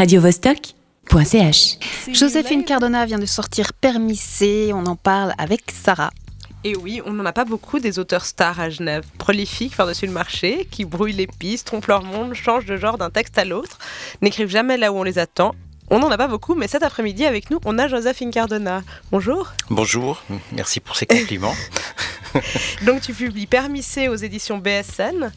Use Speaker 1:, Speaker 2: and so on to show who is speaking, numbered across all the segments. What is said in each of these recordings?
Speaker 1: radiovostok.ch.
Speaker 2: Joséphine Cardona vient de sortir Permissé, on en parle avec Sarah.
Speaker 3: Et oui, on n'en a pas beaucoup des auteurs stars à Genève, prolifiques par-dessus le marché, qui brouillent les pistes, trompent leur monde, changent de genre d'un texte à l'autre, n'écrivent jamais là où on les attend. On n'en a pas beaucoup, mais cet après-midi avec nous, on a Joséphine Cardona. Bonjour.
Speaker 4: Bonjour, merci pour ces compliments.
Speaker 3: Donc tu publies Permissé aux éditions BSN.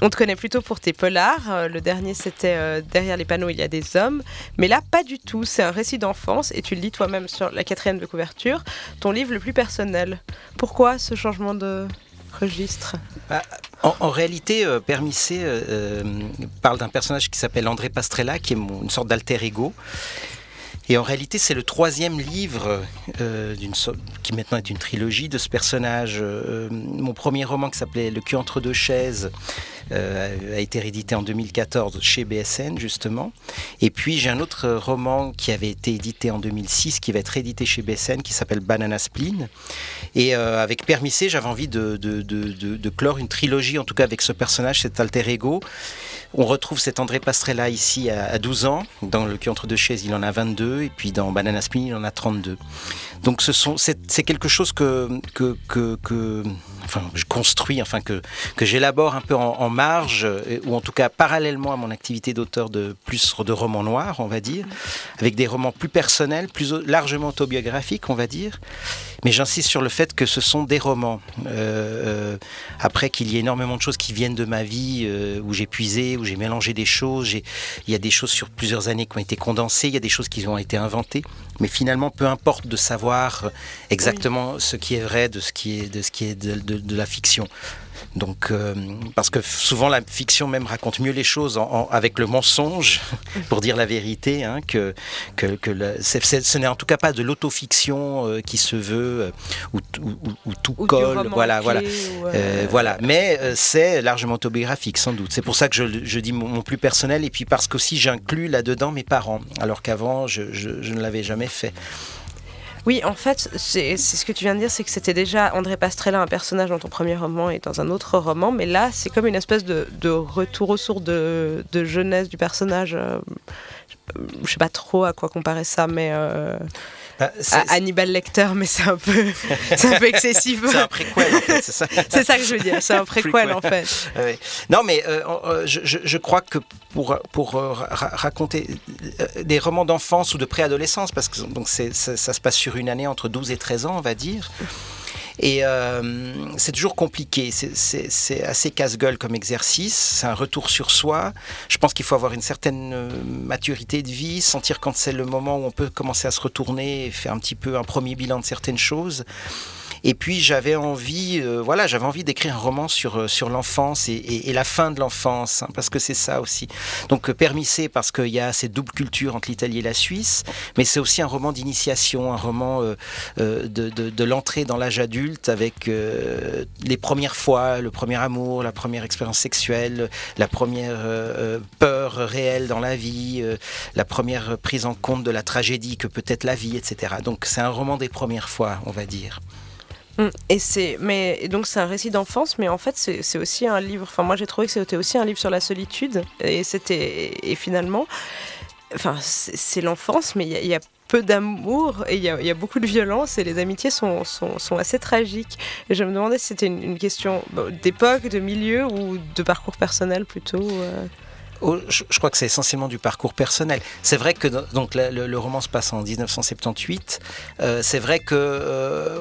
Speaker 3: On te connaît plutôt pour tes polars. Euh, le dernier, c'était euh, Derrière les panneaux, il y a des hommes. Mais là, pas du tout. C'est un récit d'enfance et tu le dis toi-même sur la quatrième de couverture. Ton livre le plus personnel. Pourquoi ce changement de registre?
Speaker 4: Bah, en, réalité, euh, Permissé parle d'un personnage qui s'appelle André Pastrella, qui est une sorte d'alter ego. Et en réalité, c'est le troisième livre euh, qui maintenant est une trilogie de ce personnage. Euh, mon premier roman qui s'appelait Le cul entre deux chaises euh, a été réédité en 2014 chez BSN justement. Et puis j'ai un autre roman qui avait été édité en 2006 qui va être réédité chez BSN qui s'appelle Banana Spleen. Et avec Permissé, j'avais envie de, de, de, de, clore une trilogie, en tout cas avec ce personnage, cet alter ego. On retrouve cet André Pastrella ici à, 12 ans. Dans Le cul entre deux chaises, il en a 22. Et puis dans Banana Spin, il en a 32. Donc ce sont, c'est, quelque chose que, que, que, enfin, je construis, enfin que, que j'élabore un peu en, marge, euh, ou en tout cas parallèlement à mon activité d'auteur de plus de romans noirs, on va dire, avec des romans plus personnels, plus largement autobiographiques, on va dire. Mais j'insiste sur le fait que ce sont des romans. Euh, euh, après qu'il y ait énormément de choses qui viennent de ma vie, où j'ai puisé, où j'ai mélangé des choses, il y a des choses sur plusieurs années qui ont été condensées, il y a des choses qui ont été inventées. Mais finalement, peu importe de savoir exactement ce qui est vrai de ce qui est de, ce qui est de, la fiction. Donc, euh, parce que souvent la fiction même raconte mieux les choses avec le mensonge, pour dire la vérité, hein, que, que, ce n'est en tout cas pas de l'autofiction euh, qui se veut euh, ou, tout colle, voilà, voilà, voilà. Mais c'est largement autobiographique, sans doute. C'est pour ça que je, dis mon, plus personnel, et puis parce qu'aussi j'inclus là-dedans mes parents, alors qu'avant je, je ne l'avais jamais fait.
Speaker 3: Oui, en fait, c'est ce que tu viens de dire, c'est que c'était déjà André Pastrella, un personnage dans ton premier roman et dans un autre roman, mais là, c'est comme une espèce de, retour aux sources de, jeunesse du personnage. Euh, je sais pas trop à quoi comparer ça, mais. Euh, bah, Hannibal Lecter, mais c'est un peu, c'est un peu excessif.
Speaker 4: c'est un préquel, en fait, c'est ça.
Speaker 3: c'est ça que je veux dire, c'est un préquel, en fait.
Speaker 4: Non, mais euh, euh, je, je, crois que pour, pour euh, raconter des romans d'enfance ou de préadolescence, parce que donc ça, ça, se passe sur une année entre 12 et 13 ans, on va dire. Et euh, c'est toujours compliqué, c'est assez casse-gueule comme exercice, c'est un retour sur soi. Je pense qu'il faut avoir une certaine euh, maturité de vie, sentir quand c'est le moment où on peut commencer à se retourner et faire un petit peu un premier bilan de certaines choses. Et puis j'avais envie, euh, voilà, j'avais envie d'écrire un roman sur, euh, sur l'enfance et, la fin de l'enfance, hein, parce que c'est ça aussi. Donc euh, permissé parce qu'il y a cette double culture entre l'Italie et la Suisse, mais c'est aussi un roman d'initiation, un roman de, de, l'entrée dans l'âge adulte avec les premières fois, le premier amour, la première expérience sexuelle, la première peur réelle dans la vie, la première prise en compte de la tragédie que peut être la vie, etc. Donc c'est un roman des premières fois, on va dire.
Speaker 3: Mm. Et c'est, mais donc c'est un récit d'enfance, mais en fait c'est aussi un livre. Enfin moi j'ai trouvé que c'était aussi un livre sur la solitude, et c'était et finalement, enfin c'est l'enfance, mais il y, a peu d'amour et il y, a beaucoup de violence et les amitiés sont, sont, sont assez tragiques. Et je me demandais si c'était une, question d'époque, de milieu ou de parcours personnel plutôt. Euh.
Speaker 4: Oh, je, crois que c'est essentiellement du parcours personnel. C'est vrai que donc le, roman se passe en 1978. Euh, c'est vrai que euh,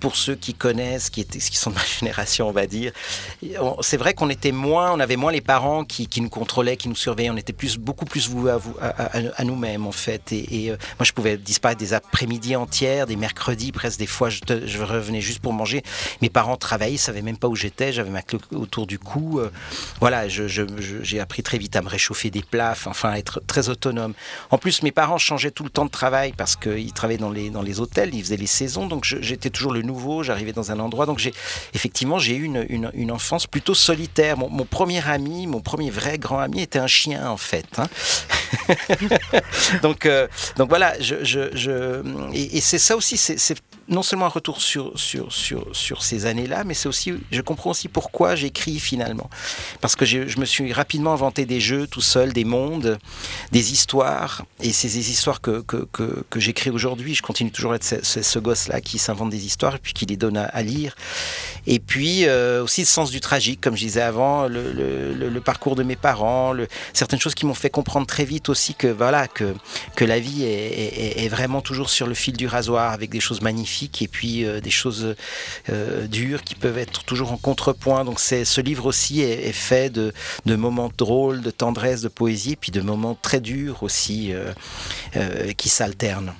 Speaker 4: pour ceux qui connaissent, qui, étaient, qui sont de ma génération, on va dire, c'est vrai qu'on était moins, on avait moins les parents qui, nous contrôlaient, qui nous surveillaient. On était plus, beaucoup plus voués à, nous-mêmes en fait. Et, euh, moi, je pouvais disparaître des après-midi entières, des mercredis, presque des fois, je, je, revenais juste pour manger. Mes parents travaillaient, ils savaient même pas où j'étais. J'avais ma clé autour du cou. voilà, j'ai appris très vite à me réchauffer des plats, enfin à être très autonome. En plus, mes parents changeaient tout le temps de travail parce qu'ils travaillaient dans les, dans les hôtels, ils faisaient les saisons, donc j'étais toujours le nouveau, j'arrivais dans un endroit. Donc j'ai effectivement, j'ai eu une, une, enfance plutôt solitaire. Mon, premier ami, mon premier vrai grand ami était un chien en fait. Hein. donc, euh, donc voilà, je, je, je et, c'est ça aussi, c'est non seulement un retour sur, sur, sur, sur ces années-là, mais c'est aussi, je comprends aussi pourquoi j'écris finalement. Parce que je, je, me suis rapidement inventé des jeux tout seul, des mondes, des histoires. Et c'est des histoires que, que, que, j'écris aujourd'hui. Je continue toujours à être ce, ce, gosse-là qui s'invente des histoires et puis qui les donne à, lire. Et puis euh, aussi le sens du tragique, comme je disais avant, le, le, parcours de mes parents, certaines choses qui m'ont fait comprendre très vite aussi que, voilà, que, que la vie est, est, vraiment toujours sur le fil du rasoir avec des choses magnifiques et puis euh, des choses euh, dures qui peuvent être toujours en contrepoint. Donc c'est ce livre aussi est, fait de, moments drôles, de tendresse, de poésie, puis de moments très durs aussi euh, qui s'alternent.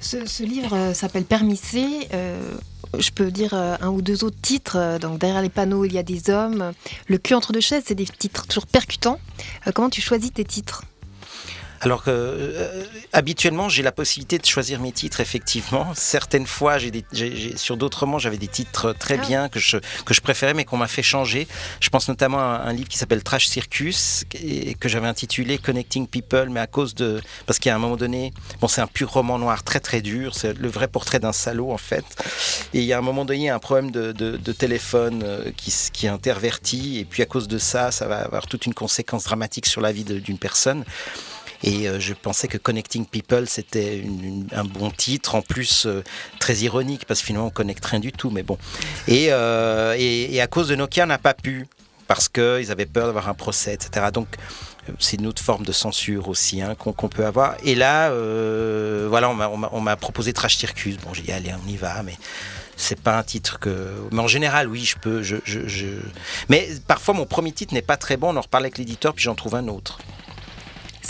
Speaker 2: Ce, livre s'appelle Permissé. Je peux dire un ou deux autres titres. Donc derrière les panneaux, il y a des hommes. Le cul entre deux chaises, c'est des titres toujours percutants. comment tu choisis tes titres?
Speaker 4: Alors que euh, habituellement, j'ai la possibilité de choisir mes titres, effectivement. Certaines fois, j'ai sur d'autres romans, j'avais des titres très ah. bien que je, que je préférais, mais qu'on m'a fait changer. Je pense notamment à un, livre qui s'appelle Trash Circus, et que j'avais intitulé Connecting People, mais à cause de. Parce qu'à un moment donné, bon, c'est un pur roman noir très très dur, c'est le vrai portrait d'un salaud, en fait. Et il y a un moment donné, il y a un problème de, de, de téléphone euh, qui, qui interverti, et puis à cause de ça, ça va avoir toute une conséquence dramatique sur la vie d'une personne. Et euh, je pensais que Connecting People, c'était un bon titre, en plus euh, très ironique, parce que finalement on connecte rien du tout, mais bon. Et, euh, et, à cause de Nokia, on n'a pas pu, parce qu'ils avaient peur d'avoir un procès, etc. Donc c'est une autre forme de censure aussi hein, qu'on qu peut avoir. Et là, voilà, on m'a proposé Trash Circus. Bon, j'ai dit, allez, on y va, mais c'est pas un titre que. Mais en général, oui, je peux. Je... Mais parfois, mon premier titre n'est pas très bon. On en reparle avec l'éditeur, puis j'en trouve un autre.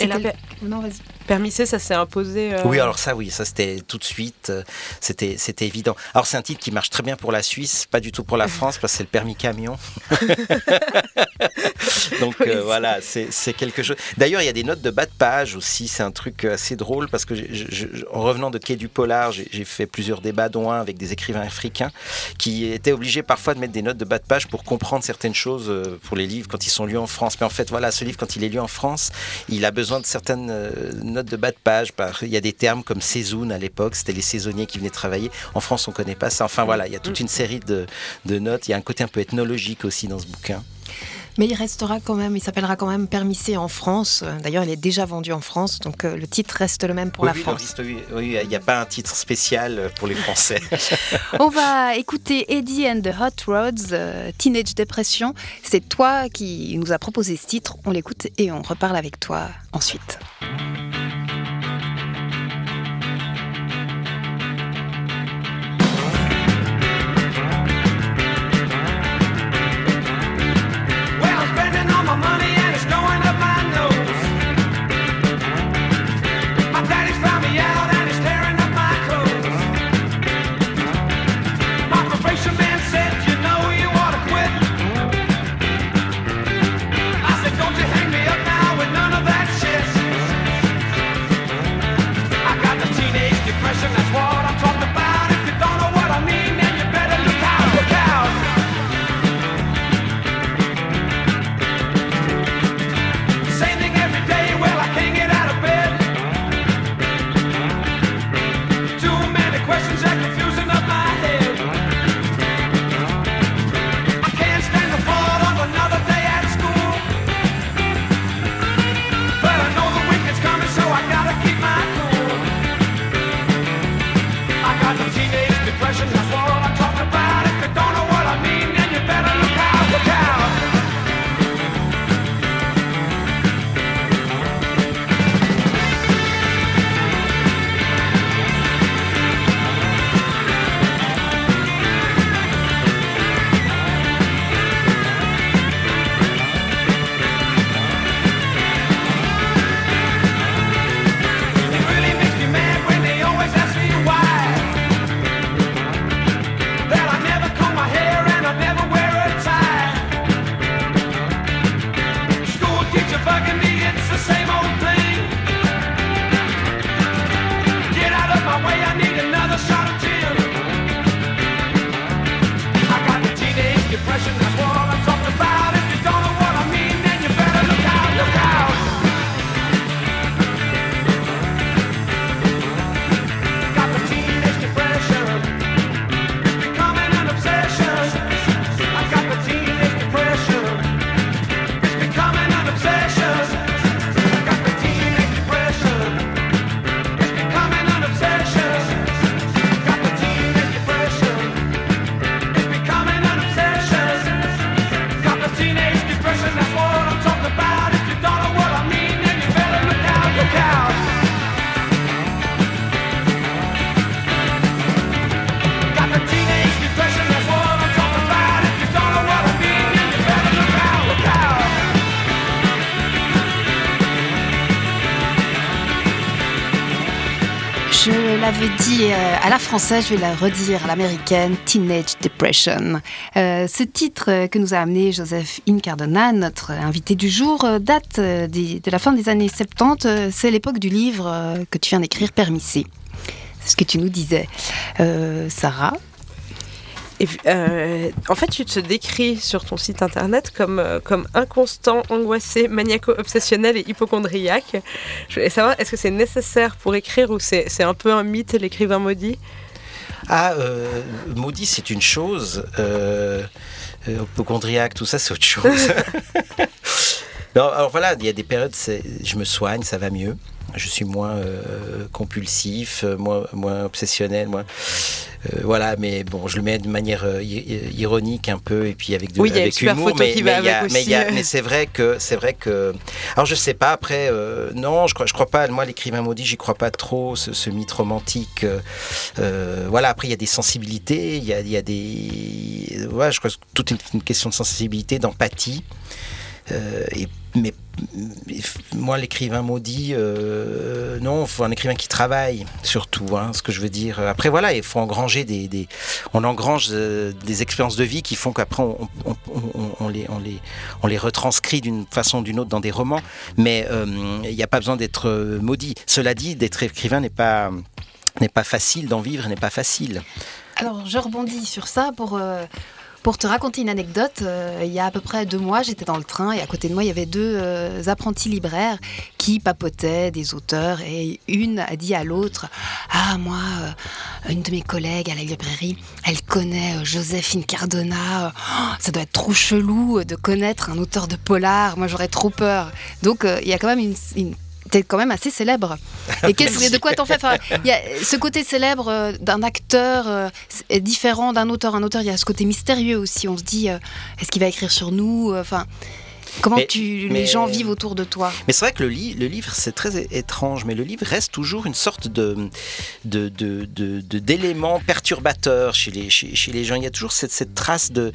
Speaker 3: La... Non, vas-y. Permissé, ça s'est imposé. Euh...
Speaker 4: Oui, alors ça, oui, ça c'était tout de suite, euh, c'était c'était évident. Alors c'est un titre qui marche très bien pour la Suisse, pas du tout pour la France parce que c'est le permis camion. Donc oui, euh, voilà, c'est quelque chose. D'ailleurs, il y a des notes de bas de page aussi. C'est un truc assez drôle parce que je, je, en revenant de Quai du Polar, j'ai fait plusieurs débats, dont un avec des écrivains africains qui étaient obligés parfois de mettre des notes de bas de page pour comprendre certaines choses pour les livres quand ils sont lus en France. Mais en fait, voilà, ce livre quand il est lu en France, il a besoin de certaines notes de bas de page. Il y a des termes comme saison à l'époque, c'était les saisonniers qui venaient travailler. En France, on ne connaît pas ça. Enfin voilà, il y a toute une série de, de notes. Il y a un côté un peu ethnologique aussi dans ce bouquin.
Speaker 2: Mais il restera quand même, il s'appellera quand même Permissé en France. D'ailleurs, il est déjà vendu en France, donc euh, le titre reste le même pour
Speaker 4: oui,
Speaker 2: la
Speaker 4: oui,
Speaker 2: France.
Speaker 4: Il n'y a pas un titre spécial pour les Français.
Speaker 2: On va écouter Eddie and the Hot Rods, euh, Teenage Depression. C'est toi qui nous a proposé ce titre. On l'écoute et on reparle avec toi ensuite. L'avais dit euh, à la française, je vais la redire à l'américaine, Teenage Depression. Euh, ce titre que nous a amené Joseph Incardona, notre invité du jour, euh, date de la fin des années 70. C'est l'époque du livre que tu viens d'écrire, Permissé. C'est ce que tu nous disais. Sarah,
Speaker 3: et, euh, en fait, tu te décris sur ton site internet comme, euh, comme inconstant, angoissé, maniaco-obsessionnel et hypochondriaque. Je voulais savoir, est-ce que c'est nécessaire pour écrire ou c'est un peu un mythe, l'écrivain maudit?
Speaker 4: Ah, euh, maudit, c'est une chose. hypochondriaque, tout ça, c'est autre chose. non, alors voilà, il y a des périodes, je me soigne, ça va mieux je suis moins euh, compulsif, euh, moins, moins obsessionnel, moins, euh, voilà, mais bon, je le mets de manière ironique un peu et puis avec, de,
Speaker 3: oui, avec humour, mais,
Speaker 4: mais, c'est vrai que c'est vrai que, alors je sais pas après, non, je crois, je crois pas, moi l'écrivain maudit, j'y crois pas trop, ce, mythe romantique, voilà, après il y a des sensibilités, il y a, y a des, ouais, je crois que tout est une question de sensibilité, d'empathie. Et mais, moi, l'écrivain maudit, euh, non, il faut un écrivain qui travaille, surtout, hein, ce que je veux dire. Après, voilà, il faut engranger des. on engrange euh, des expériences de vie qui font qu'après, on, les, on, les, on les retranscrit d'une façon ou d'une autre dans des romans. Mais euh, il n'y a pas besoin d'être maudit. Cela dit, d'être écrivain n'est pas, n'est pas facile, d'en vivre n'est pas facile.
Speaker 2: Alors, je rebondis sur ça pour pour te raconter une anecdote, euh, il y a à peu près deux mois, j'étais dans le train et à côté de moi, il y avait deux euh, apprentis libraires qui papotaient des auteurs et une a dit à l'autre Ah, moi, euh, une de mes collègues à la librairie, elle connaît Joséphine Cardona. Oh, ça doit être trop chelou de connaître un auteur de polar. Moi, j'aurais trop peur. Donc, il y a quand même une t'es quand même assez célèbre. Et qu'est-ce de quoi t'en fais? Enfin, y a Ce côté célèbre euh, d'un acteur euh, est différent d'un auteur. Un auteur, il y a ce côté mystérieux aussi. On se dit, euh, est-ce qu'il va écrire sur nous? Enfin, Comment tu, les gens vivent autour de toi?
Speaker 4: Mais c'est vrai que le, le livre, c'est très étrange, mais le livre reste toujours une sorte de, d'élément perturbateur chez les, chez, les gens. Il y a toujours cette, trace de...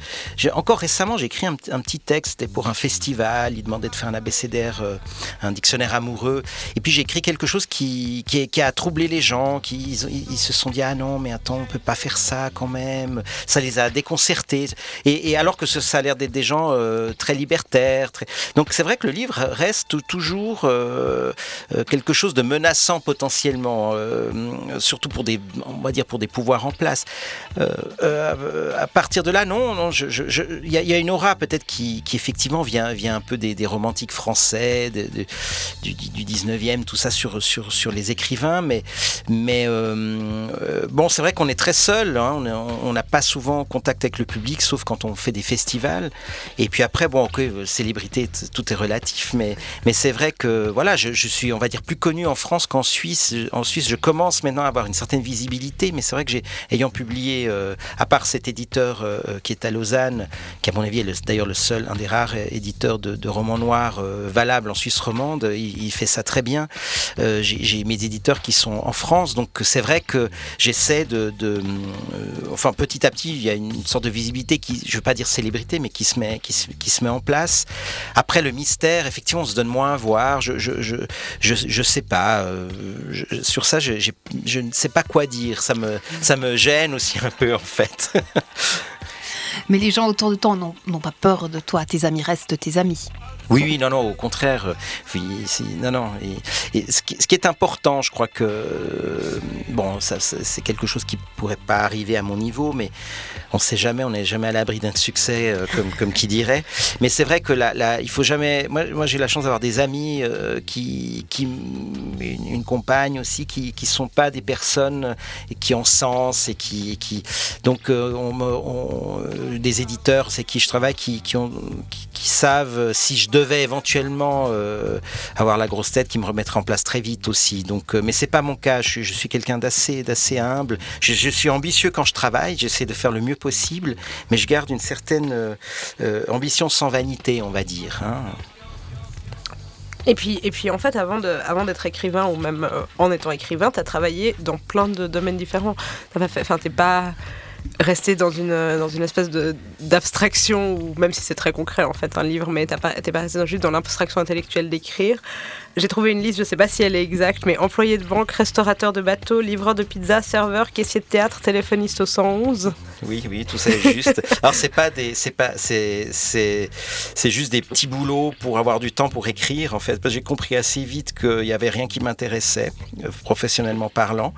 Speaker 4: Encore récemment, j'ai écrit un, petit texte, pour un festival, il demandait de faire un abécédaire, euh, un dictionnaire amoureux, et puis j'ai écrit quelque chose qui, qui, a troublé les gens, qui ils, se sont dit, ah non, mais attends, on peut pas faire ça quand même, ça les a déconcertés, et, alors que ça a l'air d'être des gens euh, très libertaires, donc c'est vrai que le livre reste toujours euh, euh, quelque chose de menaçant potentiellement, euh, surtout pour des, on va dire pour des pouvoirs en place. à partir de là, non, il y, a une aura peut-être qui, effectivement vient, vient un peu des, romantiques français, du, 19e, tout ça sur, sur, sur les écrivains, mais, mais bon, c'est vrai qu'on est très seul, hein, on n'a pas souvent contact avec le public, sauf quand on fait des festivals. Et puis après, bon, ok, célébrité tout est relatif, mais, c'est vrai que voilà, je, suis, on va dire, plus connu en France qu'en Suisse. En Suisse, je commence maintenant à avoir une certaine visibilité, mais c'est vrai que j'ai, ayant publié, euh, à part cet éditeur euh, qui est à Lausanne, qui à mon avis est d'ailleurs le seul, un des rares éditeurs de, romans noirs euh, valables en Suisse romande, il, fait ça très bien. j'ai, mes éditeurs qui sont en France, donc c'est vrai que de, enfin petit à petit, il y a une sorte de visibilité qui, je veux pas dire célébrité, mais qui se met, qui qui se met en place. Après, le mystère, effectivement, on se donne moins à voir. Je je, je, je, sais pas. Euh, sur ça, je, je ne sais pas quoi dire. Ça me, ça me gêne aussi un peu, en fait.
Speaker 2: Mais les gens autour de toi n'ont pas peur de toi. Tes amis restent tes amis.
Speaker 4: Oui, oui, non, non, au contraire. Euh, oui, non, non. Et, ce, qui, est important, je crois que bon, ça, c'est quelque chose qui pourrait pas arriver à mon niveau, mais on ne sait jamais, on n'est jamais à l'abri d'un succès, euh, comme, qui dirait. Mais c'est vrai que là, il faut jamais. Moi, j'ai la chance d'avoir des amis euh, qui, qui une, compagne aussi, qui, qui sont pas des personnes qui ont sens et qui, donc on, des éditeurs, c'est qui je travaille, qui, qui savent si je devais éventuellement euh, avoir la grosse tête qui me remettrait en place très vite aussi. Donc, euh, mais c'est pas mon cas. Je, suis quelqu'un d'assez, d'assez humble. Je, suis ambitieux quand je travaille. J'essaie de faire le mieux possible, mais je garde une certaine euh, ambition sans vanité, on va dire. Hein.
Speaker 3: Et puis, et puis en fait, avant, de, avant d'être écrivain ou même en étant écrivain, tu as travaillé dans plein de domaines différents. Enfin, t'es pas rester dans une, dans une espèce d'abstraction, ou même si c'est très concret en fait un livre, mais t'es pas, pas juste dans l'abstraction intellectuelle d'écrire. J'ai trouvé une liste, je sais pas si elle est exacte, mais employé de banque, restaurateur de bateau, livreur de pizza, serveur, caissier de théâtre, téléphoniste au 111.
Speaker 4: Oui, oui, tout ça est juste. Alors c'est pas des, c'est pas, c'est, c'est, c'est juste des petits boulots pour avoir du temps pour écrire en fait. Parce que j'ai compris assez vite qu'il y avait rien qui m'intéressait euh, professionnellement parlant.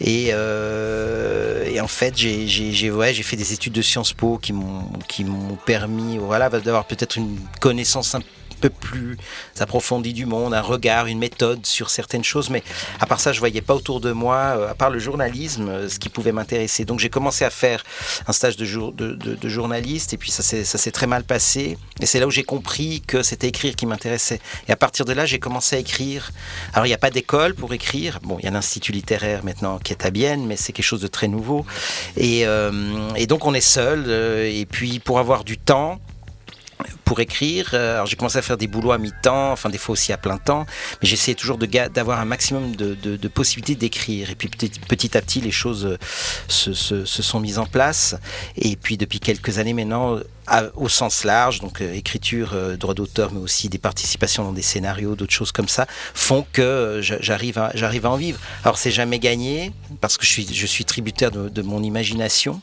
Speaker 4: Et, euh, en fait, j'ai, ouais, j'ai fait des études de Sciences Po qui m'ont, qui m'ont permis, voilà, d'avoir peut-être une connaissance un peu plus approfondi du monde, un regard, une méthode sur certaines choses. Mais à part ça, je voyais pas autour de moi, euh, à part le journalisme, euh, ce qui pouvait m'intéresser. Donc j'ai commencé à faire un stage de, journaliste et puis ça s'est très mal passé. Et c'est là où j'ai compris que c'était écrire qui m'intéressait. Et à partir de là, j'ai commencé à écrire. Alors il n'y a pas d'école pour écrire. Bon, il y a l'institut littéraire maintenant qui est à Bienne, mais c'est quelque chose de très nouveau. Et, euh, et donc on est seul. et puis pour avoir du temps, pour écrire. Euh, alors j'ai commencé à faire des boulots à mi-temps, enfin des fois aussi à plein temps, mais j'essayais toujours d'avoir un maximum de, possibilités d'écrire. Et puis petit, petit, à petit, les choses euh, se, se, sont mises en place. Et puis depuis quelques années maintenant, au sens large, donc euh, écriture, droit d'auteur, mais aussi des participations dans des scénarios, d'autres choses comme ça, font que j'arrive à, j'arrive à en vivre. Alors c'est jamais gagné, parce que je suis, je suis tributaire de, de mon imagination,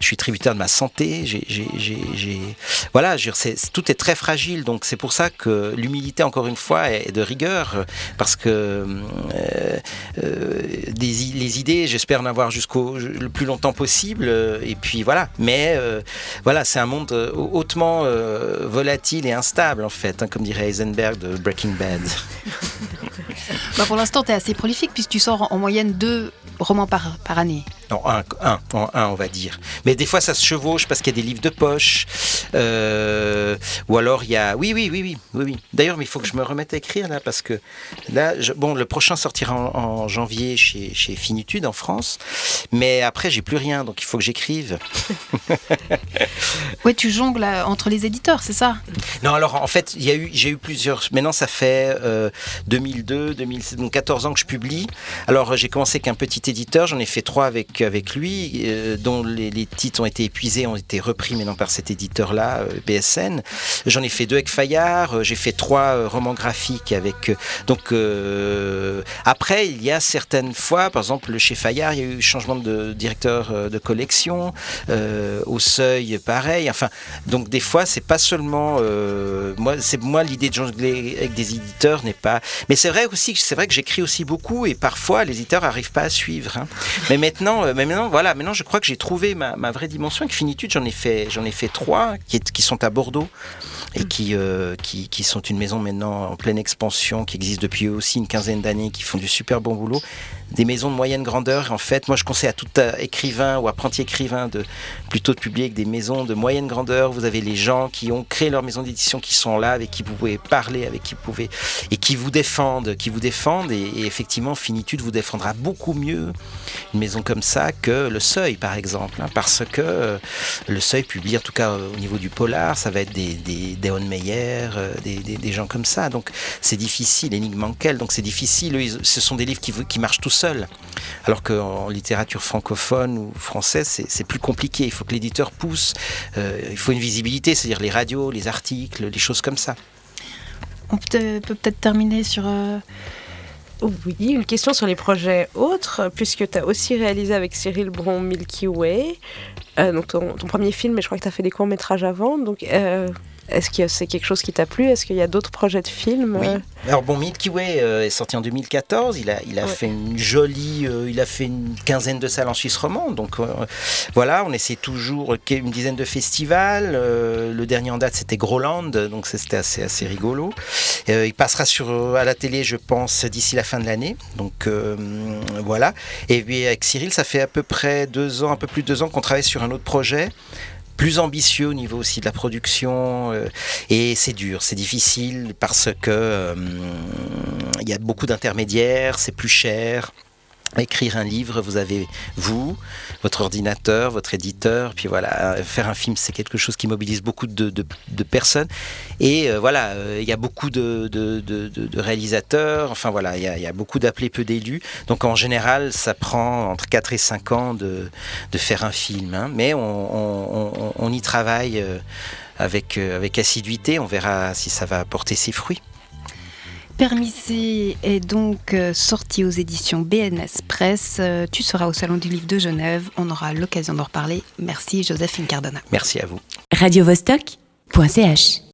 Speaker 4: je suis tributaire de ma santé, voilà, tout est très fragile, donc c'est pour ça que l'humilité, encore une fois, est de rigueur, parce que euh, euh, les idées, j'espère en avoir jusqu'au le plus longtemps possible, et puis voilà. Mais euh, voilà, c'est un monde hautement volatile et instable, en fait, hein, comme dirait Heisenberg de Breaking Bad.
Speaker 2: Bah, pour l'instant, tu es assez prolifique, puisque tu sors en moyenne deux romans par, par année.
Speaker 4: Non, un, un, un, on va dire. Mais des fois, ça se chevauche parce qu'il y a des livres de poche. Euh, ou alors, il y a. Oui, oui, oui, oui. oui, oui. D'ailleurs, il faut que je me remette à écrire là parce que là, bon, le prochain sortira en, janvier chez, chez, Finitude en France. Mais après, j'ai plus rien, donc il faut que j'écrive.
Speaker 2: ouais, tu jongles entre les éditeurs, c'est ça?
Speaker 4: Non, alors en fait, il y a eu, j'ai eu plusieurs. Maintenant, ça fait 2002, 2007, donc 14 ans que je publie. Alors, j'ai commencé avec un petit éditeur, j'en ai fait trois avec avec lui, euh, dont les, titres ont été épuisés, ont été repris maintenant par cet éditeur-là, euh, BSN. J'en ai fait deux avec Fayard, euh, j'ai fait trois romans graphiques avec. donc après, il y a certaines fois, par exemple chez Fayard, il y a eu changement de directeur de collection, au Seuil, pareil. Enfin, donc des fois, c'est pas seulement moi, c'est moi l'idée de jongler avec des éditeurs n'est pas. Mais c'est vrai aussi, c'est vrai que j'écris aussi beaucoup et parfois les éditeurs n'arrivent pas à suivre. Hein. Mais maintenant, maintenant, voilà, maintenant je crois que j'ai trouvé ma, vraie dimension. Avec Finitude, j'en ai fait, trois qui sont à Bordeaux et qui, euh, qui, qui, sont une maison maintenant en pleine expansion, qui existe depuis aussi une quinzaine d'années, qui font du super bon boulot des maisons de moyenne grandeur. En fait, moi, je conseille à tout écrivain ou apprenti écrivain de plutôt de publier avec des maisons de moyenne grandeur. Vous avez les gens qui ont créé leur maison d'édition, qui sont là, avec qui vous pouvez parler, avec qui vous pouvez et qui vous défendent, qui vous défendent. Et, effectivement, Finitude vous défendra beaucoup mieux une maison comme ça que le Seuil, par exemple, hein, parce que euh, le Seuil publie, en tout cas au niveau du polar, ça va être des des, des Meyer, euh, des, gens comme ça. Donc c'est difficile. Énigme Mankel, donc c'est difficile. Ce sont des livres qui, marchent tous seul. Alors qu'en littérature francophone ou française, c'est plus compliqué. Il faut que l'éditeur pousse. Euh, il faut une visibilité, c'est-à-dire les radios, les articles, les choses comme ça.
Speaker 2: On peut peut-être terminer sur... Euh,
Speaker 3: oui, une question sur les projets autres, puisque tu as aussi réalisé avec Cyril Bron Milky Way, donc ton, premier film, mais je crois que tu as fait des courts-métrages avant. Donc, est-ce que c'est quelque chose qui t'a plu? Est-ce qu'il y a d'autres projets de films?
Speaker 4: Oui. Alors bon, Milky Way euh, est sorti en 2014. Il a, il a fait une jolie, euh, il a fait une quinzaine de salles en Suisse romande. Donc euh, voilà, on essaie toujours une dizaine de festivals. le dernier en date c'était Groland, donc c'était assez assez rigolo. il passera sur à la télé, je pense, d'ici la fin de l'année. Donc voilà. Et puis avec Cyril, ça fait à peu près deux ans, un peu plus de deux ans qu'on travaille sur un autre projet plus ambitieux au niveau aussi de la production. Euh, et c'est dur, c'est difficile parce que euh, il y a beaucoup d'intermédiaires, c'est plus cher. Écrire un livre, vous avez vous, votre ordinateur, votre éditeur, puis voilà, faire un film, c'est quelque chose qui mobilise beaucoup de, personnes. Et euh, voilà, euh, il y a beaucoup de, réalisateurs, enfin voilà, il y a, beaucoup d'appelés, peu d'élus. Donc en général, ça prend entre 4 et 5 ans de, faire un film. Hein. Mais on, y travaille euh, avec, avec assiduité, on verra si ça va porter ses fruits.
Speaker 2: Permissé est donc euh, sorti aux éditions BNS Presse. Euh, tu seras au Salon du Livre de Genève. On aura l'occasion d'en reparler. Merci Joséphine Cardona.
Speaker 4: Merci à vous.
Speaker 1: Radio